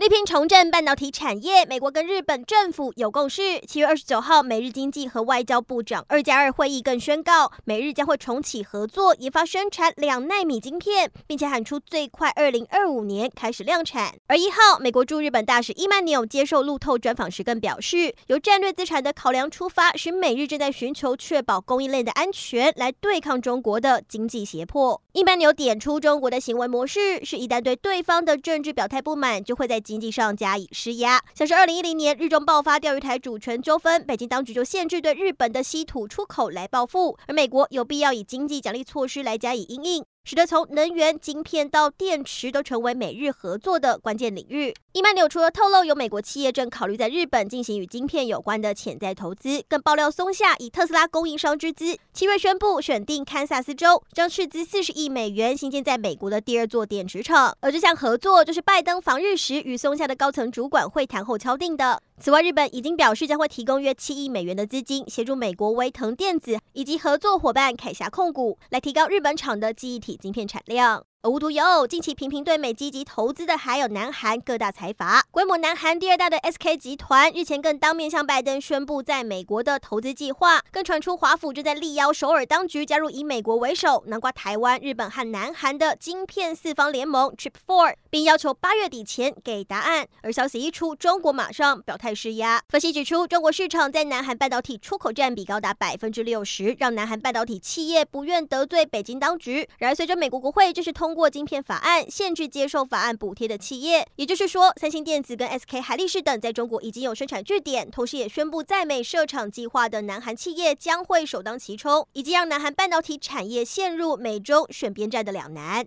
力拼重振半导体产业，美国跟日本政府有共识。七月二十九号，美日经济和外交部长二加二会议更宣告，美日将会重启合作，研发生产两纳米晶片，并且喊出最快二零二五年开始量产。而一号，美国驻日本大使伊曼纽接受路透专访时更表示，由战略资产的考量出发，使美日正在寻求确保供应链的安全，来对抗中国的经济胁迫。伊曼纽点出，中国的行为模式是一旦对对方的政治表态不满，就会在经济上加以施压，像是二零一零年日中爆发钓鱼台主权纠纷，北京当局就限制对日本的稀土出口来报复，而美国有必要以经济奖励措施来加以应应。使得从能源、晶片到电池都成为美日合作的关键领域。伊曼纽除了透露有美国企业正考虑在日本进行与晶片有关的潜在投资，更爆料松下以特斯拉供应商之资，七月宣布选定堪萨斯州，将斥资四十亿美元新建在美国的第二座电池厂。而这项合作就是拜登访日时与松下的高层主管会谈后敲定的。此外，日本已经表示将会提供约七亿美元的资金，协助美国威腾电子以及合作伙伴凯霞控股，来提高日本厂的记忆体晶片产量。无独有偶，近期频频对美积极投资的还有南韩各大财阀。规模南韩第二大的 SK 集团日前更当面向拜登宣布在美国的投资计划，更传出华府正在力邀首尔当局加入以美国为首、囊括台湾、日本和南韩的晶片四方联盟 Chip Four，并要求八月底前给答案。而消息一出，中国马上表态施压。分析指出，中国市场在南韩半导体出口占比高达百分之六十，让南韩半导体企业不愿得罪北京当局。然而，随着美国国会正式通。通过晶片法案，限制接受法案补贴的企业，也就是说，三星电子跟 SK 海力士等在中国已经有生产据点，同时也宣布在美设厂计划的南韩企业将会首当其冲，以及让南韩半导体产业陷入美洲选边站的两难。